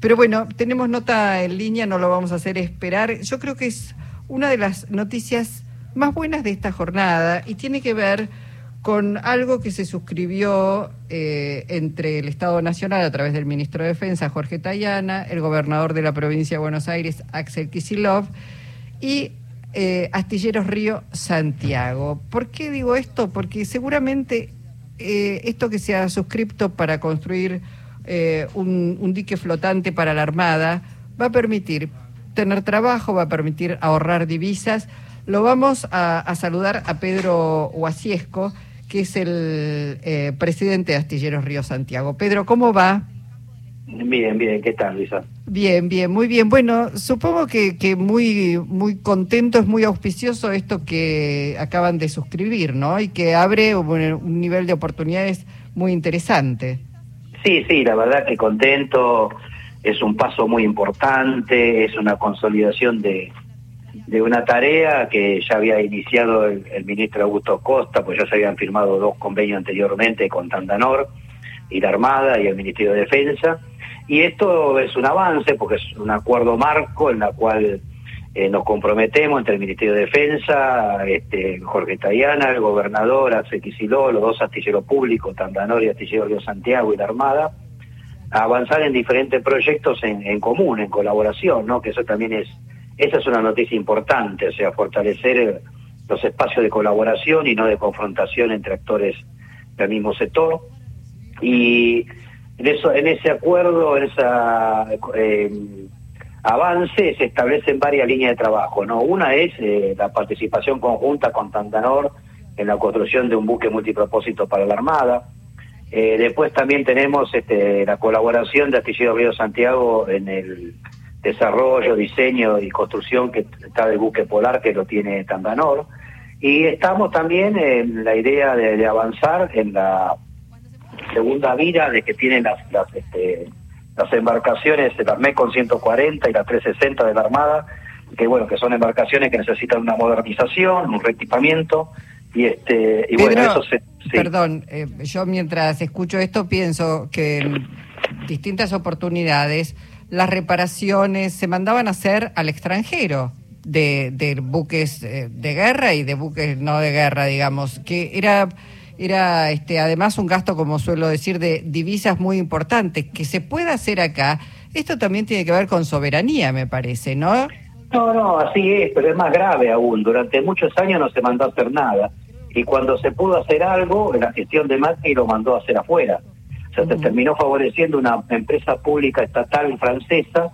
Pero bueno, tenemos nota en línea, no lo vamos a hacer esperar. Yo creo que es una de las noticias más buenas de esta jornada y tiene que ver con algo que se suscribió eh, entre el Estado Nacional a través del ministro de Defensa, Jorge Tayana, el gobernador de la provincia de Buenos Aires, Axel Kisilov, y eh, Astilleros Río Santiago. ¿Por qué digo esto? Porque seguramente eh, esto que se ha suscrito para construir un dique flotante para la Armada va a permitir tener trabajo, va a permitir ahorrar divisas. Lo vamos a, saludar a Pedro Huasiesco, que es el eh, presidente de Astilleros Río Santiago. Pedro, ¿cómo va? Bien, bien, ¿qué tal, Luisa? Bien, bien, muy bien. Bueno, supongo que, que muy, muy contento, es muy auspicioso esto que acaban de suscribir, ¿no? Y que abre un nivel de oportunidades muy interesante. Sí, sí, la verdad que contento es un paso muy importante, es una consolidación de, de una tarea que ya había iniciado el, ministro Augusto Costa, pues ya se habían firmado dos convenios anteriormente con Tandanor y la Armada y el Ministerio de Defensa. Y esto es un avance porque es un acuerdo marco en la cual eh, nos comprometemos entre el Ministerio de Defensa, este, Jorge Tayana, el gobernador, Acequisiló, los dos astilleros públicos, Tandanor y Astillero de Santiago y la Armada, avanzar en diferentes proyectos en, en, común, en colaboración, ¿no? Que eso también es, esa es una noticia importante, o sea, fortalecer los espacios de colaboración y no de confrontación entre actores del mismo sector. Y en eso, en ese acuerdo, en esa eh, avance se establecen varias líneas de trabajo, ¿no? Una es eh, la participación conjunta con Tandanor en la construcción de un buque multipropósito para la Armada eh, después también tenemos este, la colaboración de Astillero Río Santiago en el desarrollo, diseño y construcción que está del buque polar que lo tiene Tandanor. Y estamos también en la idea de, avanzar en la segunda vida de que tienen las, las, este, las embarcaciones, las MECON 140 y las 360 de la Armada, que bueno, que son embarcaciones que necesitan una modernización, un reequipamiento, y este y bueno, eso se Perdón, eh, yo mientras escucho esto pienso que en distintas oportunidades las reparaciones se mandaban a hacer al extranjero de, de buques eh, de guerra y de buques no de guerra, digamos, que era era este además un gasto, como suelo decir, de divisas muy importante que se puede hacer acá. Esto también tiene que ver con soberanía, me parece, ¿no? No, no, así es, pero es más grave aún. Durante muchos años no se mandó a hacer nada y cuando se pudo hacer algo, la gestión de Macri lo mandó a hacer afuera. O sea, se terminó favoreciendo una empresa pública estatal francesa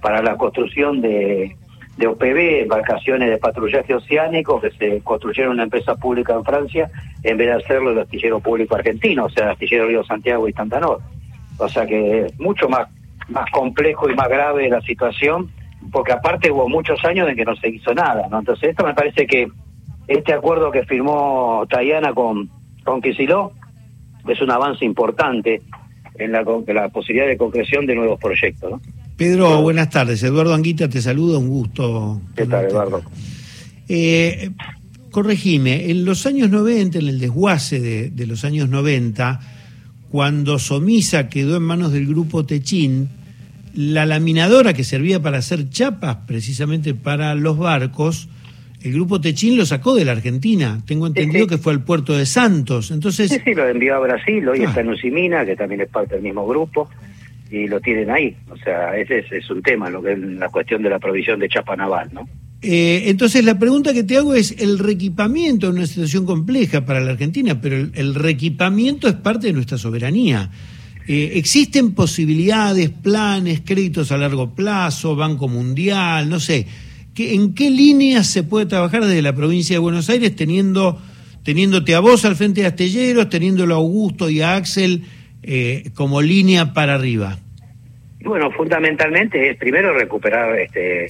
para la construcción de, de OPB, embarcaciones de patrullaje oceánico, que se construyeron una empresa pública en Francia, en vez de hacerlo el astillero público argentino, o sea, el astillero Río Santiago y Tantanor. O sea que es mucho más, más complejo y más grave la situación, porque aparte hubo muchos años en que no se hizo nada, ¿no? Entonces esto me parece que este acuerdo que firmó Tayana con, con es un avance importante en la, la posibilidad de concreción de nuevos proyectos. ¿no? Pedro, buenas tardes. Eduardo Anguita te saluda, un gusto. ¿Qué tal, Eduardo? Eh, corregime, en los años 90, en el desguace de, de, los años 90, cuando Somisa quedó en manos del grupo Techín, la laminadora que servía para hacer chapas precisamente para los barcos, el grupo Techín lo sacó de la Argentina. Tengo entendido que fue al puerto de Santos. Entonces, sí, sí, lo envió a Brasil. Hoy está en Usimina, que también es parte del mismo grupo, y lo tienen ahí. O sea, ese es, un tema, lo que es la cuestión de la provisión de chapa naval, ¿no? Eh, entonces, la pregunta que te hago es: el reequipamiento es una situación compleja para la Argentina, pero el, reequipamiento es parte de nuestra soberanía. Eh, ¿Existen posibilidades, planes, créditos a largo plazo, Banco Mundial, no sé? ¿En qué líneas se puede trabajar desde la provincia de Buenos Aires teniendo teniéndote a vos al frente de Astelleros, teniéndolo a Augusto y a Axel eh, como línea para arriba? Bueno, fundamentalmente es primero recuperar este,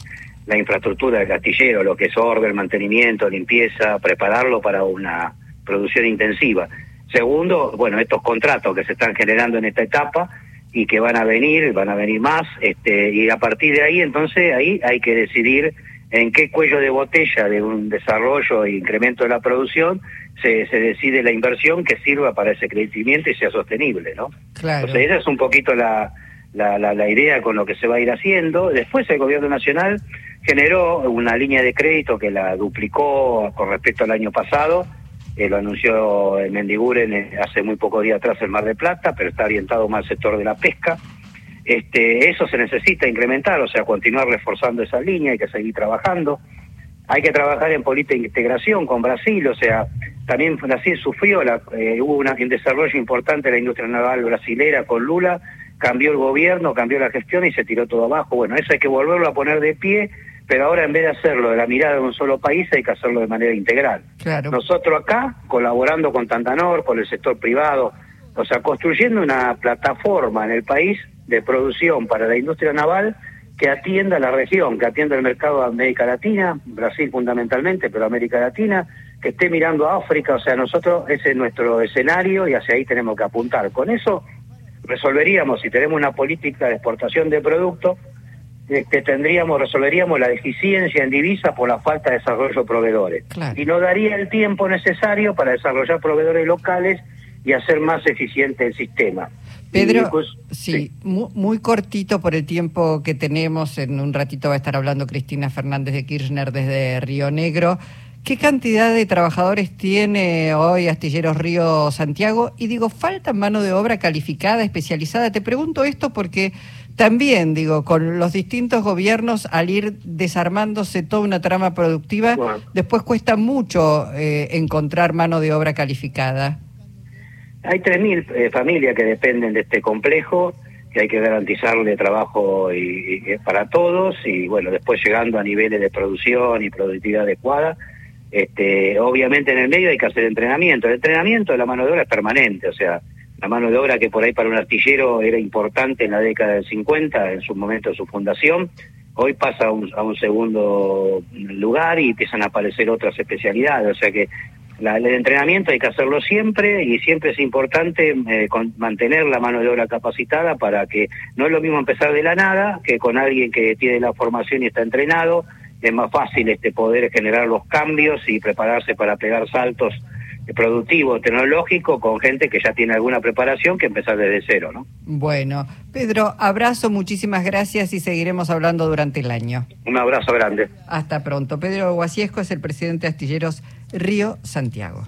la infraestructura del astillero, lo que es orden, mantenimiento, limpieza, prepararlo para una producción intensiva. Segundo, bueno, estos contratos que se están generando en esta etapa y que van a venir, van a venir más, este, y a partir de ahí, entonces, ahí hay que decidir en qué cuello de botella de un desarrollo e incremento de la producción se, se decide la inversión que sirva para ese crecimiento y sea sostenible, ¿no? Claro. Entonces esa es un poquito la, la, la, idea con lo que se va a ir haciendo. Después el gobierno nacional generó una línea de crédito que la duplicó con respecto al año pasado. Eh, lo anunció en Mendiguren eh, hace muy poco día atrás el Mar de Plata, pero está orientado más al sector de la pesca. Este, eso se necesita incrementar, o sea, continuar reforzando esa línea, hay que seguir trabajando. Hay que trabajar en política de integración con Brasil, o sea, también Brasil sufrió, la, eh, hubo una, un desarrollo importante de la industria naval brasilera con Lula, cambió el gobierno, cambió la gestión y se tiró todo abajo. Bueno, eso hay que volverlo a poner de pie, pero ahora en vez de hacerlo de la mirada de un solo país, hay que hacerlo de manera integral. Nosotros acá, colaborando con Tantanor, con el sector privado, o sea, construyendo una plataforma en el país de producción para la industria naval que atienda la región, que atienda el mercado de América Latina, Brasil fundamentalmente, pero América Latina, que esté mirando a África, o sea, nosotros ese es nuestro escenario y hacia ahí tenemos que apuntar. Con eso resolveríamos, si tenemos una política de exportación de productos, este, tendríamos, resolveríamos la deficiencia en divisa por la falta de desarrollo de proveedores. Y no daría el tiempo necesario para desarrollar proveedores locales y hacer más eficiente el sistema. Pedro, sí, Muy, cortito por el tiempo que tenemos. En un ratito va a estar hablando Cristina Fernández de Kirchner desde Río Negro. ¿Qué cantidad de trabajadores tiene hoy Astilleros Río Santiago? Y digo, ¿falta mano de obra calificada, especializada? Te pregunto esto porque también, digo, con los distintos gobiernos, al ir desarmándose toda una trama productiva, después cuesta mucho eh, encontrar mano de obra calificada. Hay 3.000 eh, familias que dependen de este complejo, que hay que garantizarle trabajo y, para todos, y bueno, después llegando a niveles de producción y productividad adecuada. Este, obviamente en el medio hay que hacer entrenamiento. El entrenamiento de la mano de obra es permanente, o sea, la mano de obra que por ahí para un artillero era importante en la década del 50, en su momento de su fundación, hoy pasa a un, a un segundo lugar y empiezan a aparecer otras especialidades, o sea que el entrenamiento hay que hacerlo siempre y siempre es importante eh, mantener la mano de obra capacitada para que no es lo mismo empezar de la nada que con alguien que tiene la formación y está entrenado. Es más fácil este poder generar los cambios y prepararse para pegar saltos productivos, tecnológicos con gente que ya tiene alguna preparación que empezar desde cero, ¿no? Bueno, Pedro, abrazo, muchísimas gracias y seguiremos hablando durante el año. Un abrazo grande. Hasta pronto. Pedro Guasiesco es el presidente de Astilleros Río Santiago.